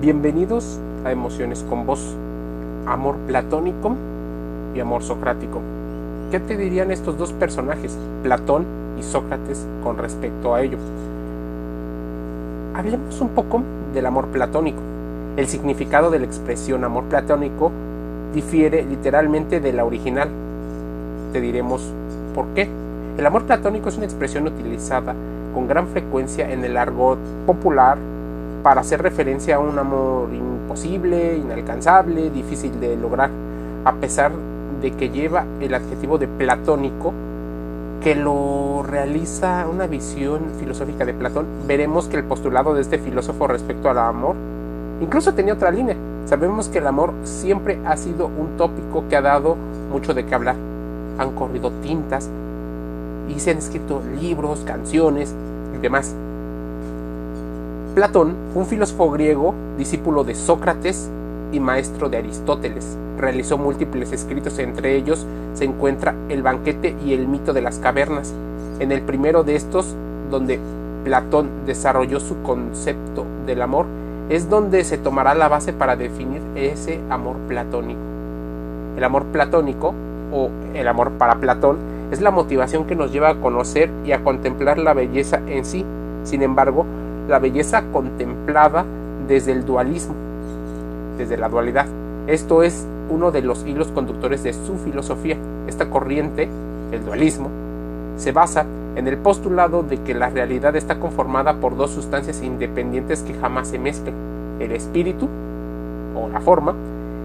Bienvenidos a Emociones con Vos, amor platónico y amor socrático. ¿Qué te dirían estos dos personajes, Platón y Sócrates, con respecto a ello? Hablemos un poco del amor platónico. El significado de la expresión amor platónico difiere literalmente de la original. Te diremos por qué. El amor platónico es una expresión utilizada con gran frecuencia en el argot popular para hacer referencia a un amor imposible, inalcanzable, difícil de lograr, a pesar de que lleva el adjetivo de platónico que lo realiza una visión filosófica de Platón, veremos que el postulado de este filósofo respecto al amor incluso tenía otra línea. Sabemos que el amor siempre ha sido un tópico que ha dado mucho de qué hablar. Han corrido tintas y se han escrito libros, canciones y demás. Platón un filósofo griego, discípulo de Sócrates y maestro de Aristóteles. Realizó múltiples escritos, entre ellos se encuentra El banquete y el mito de las cavernas. En el primero de estos, donde Platón desarrolló su concepto del amor, es donde se tomará la base para definir ese amor platónico. El amor platónico, o el amor para Platón, es la motivación que nos lleva a conocer y a contemplar la belleza en sí. Sin embargo, la belleza contemplada desde el dualismo, desde la dualidad. Esto es uno de los hilos conductores de su filosofía. Esta corriente, el dualismo, se basa en el postulado de que la realidad está conformada por dos sustancias independientes que jamás se mezclan, el espíritu, o la forma,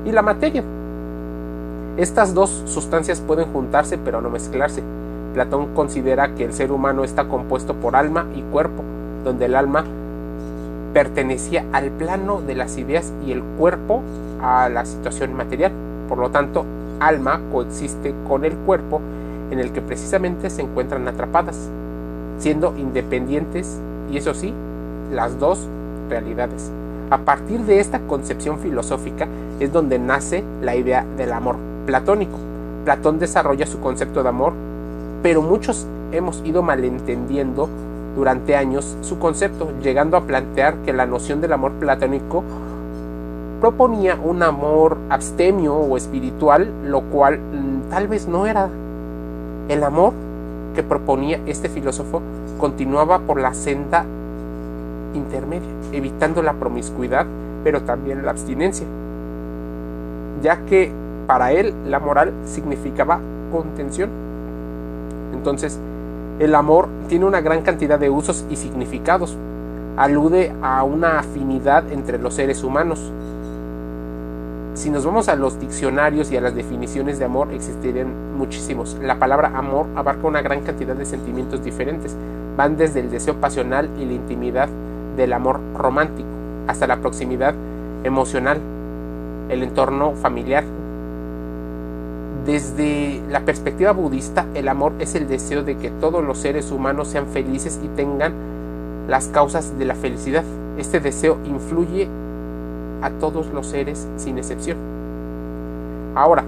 y la materia. Estas dos sustancias pueden juntarse pero no mezclarse. Platón considera que el ser humano está compuesto por alma y cuerpo, donde el alma pertenecía al plano de las ideas y el cuerpo a la situación material. Por lo tanto, alma coexiste con el cuerpo en el que precisamente se encuentran atrapadas, siendo independientes y eso sí, las dos realidades. A partir de esta concepción filosófica es donde nace la idea del amor platónico. Platón desarrolla su concepto de amor, pero muchos hemos ido malentendiendo durante años su concepto, llegando a plantear que la noción del amor platónico proponía un amor abstemio o espiritual, lo cual mm, tal vez no era. El amor que proponía este filósofo continuaba por la senda intermedia, evitando la promiscuidad, pero también la abstinencia, ya que para él la moral significaba contención. Entonces, el amor tiene una gran cantidad de usos y significados. Alude a una afinidad entre los seres humanos. Si nos vamos a los diccionarios y a las definiciones de amor, existirían muchísimos. La palabra amor abarca una gran cantidad de sentimientos diferentes. Van desde el deseo pasional y la intimidad del amor romántico hasta la proximidad emocional, el entorno familiar, desde la perspectiva budista, el amor es el deseo de que todos los seres humanos sean felices y tengan las causas de la felicidad. Este deseo influye a todos los seres sin excepción. Ahora,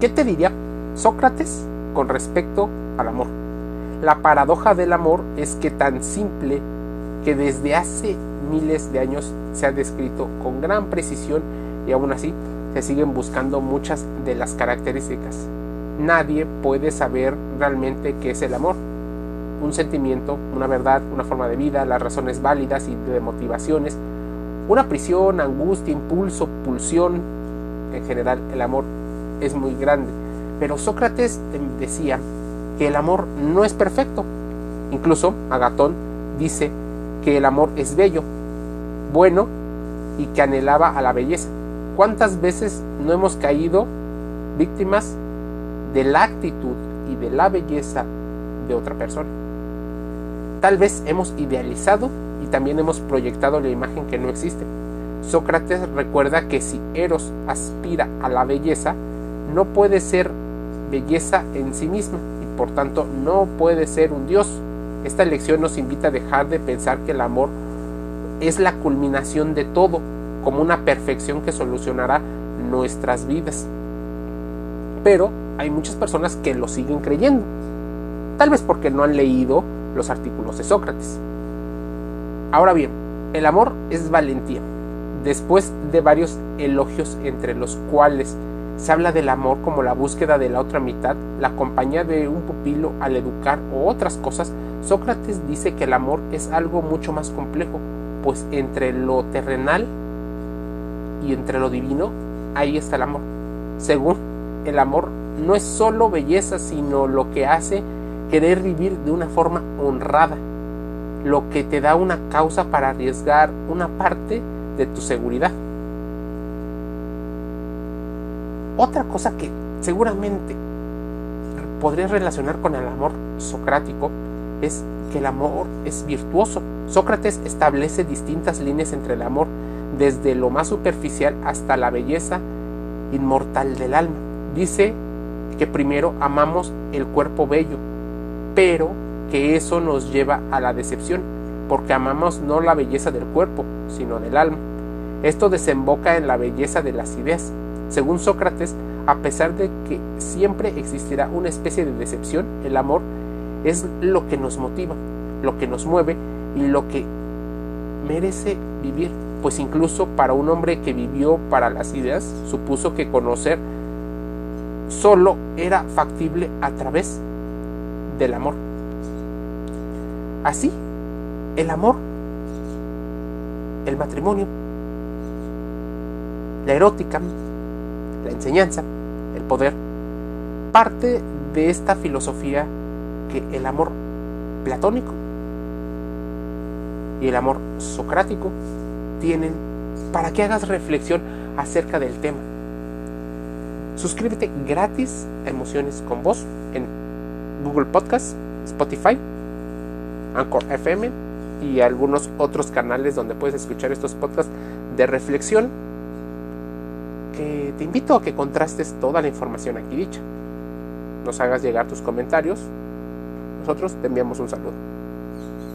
¿qué te diría Sócrates con respecto al amor? La paradoja del amor es que tan simple que desde hace miles de años se ha descrito con gran precisión y aún así se siguen buscando muchas de las características. Nadie puede saber realmente qué es el amor. Un sentimiento, una verdad, una forma de vida, las razones válidas y de motivaciones, una prisión, angustia, impulso, pulsión. En general, el amor es muy grande. Pero Sócrates decía que el amor no es perfecto. Incluso Agatón dice que el amor es bello, bueno y que anhelaba a la belleza. ¿Cuántas veces no hemos caído víctimas de la actitud y de la belleza de otra persona? Tal vez hemos idealizado y también hemos proyectado la imagen que no existe. Sócrates recuerda que si Eros aspira a la belleza, no puede ser belleza en sí misma y por tanto no puede ser un dios. Esta lección nos invita a dejar de pensar que el amor es la culminación de todo como una perfección que solucionará nuestras vidas. Pero hay muchas personas que lo siguen creyendo, tal vez porque no han leído los artículos de Sócrates. Ahora bien, el amor es valentía. Después de varios elogios entre los cuales se habla del amor como la búsqueda de la otra mitad, la compañía de un pupilo al educar o otras cosas, Sócrates dice que el amor es algo mucho más complejo, pues entre lo terrenal y entre lo divino, ahí está el amor. Según el amor no es solo belleza, sino lo que hace querer vivir de una forma honrada, lo que te da una causa para arriesgar una parte de tu seguridad. Otra cosa que seguramente podrías relacionar con el amor socrático es que el amor es virtuoso. Sócrates establece distintas líneas entre el amor, desde lo más superficial hasta la belleza inmortal del alma. Dice que primero amamos el cuerpo bello, pero que eso nos lleva a la decepción, porque amamos no la belleza del cuerpo, sino del alma. Esto desemboca en la belleza de las ideas. Según Sócrates, a pesar de que siempre existirá una especie de decepción, el amor es lo que nos motiva, lo que nos mueve y lo que merece vivir, pues incluso para un hombre que vivió para las ideas, supuso que conocer solo era factible a través del amor. Así, el amor, el matrimonio, la erótica, la enseñanza, el poder, parte de esta filosofía que el amor platónico y el amor socrático tienen para que hagas reflexión acerca del tema. Suscríbete gratis a Emociones con Voz en Google Podcast, Spotify, Anchor FM y algunos otros canales donde puedes escuchar estos podcasts de reflexión te invito a que contrastes toda la información aquí dicha. Nos hagas llegar tus comentarios. Nosotros te enviamos un saludo.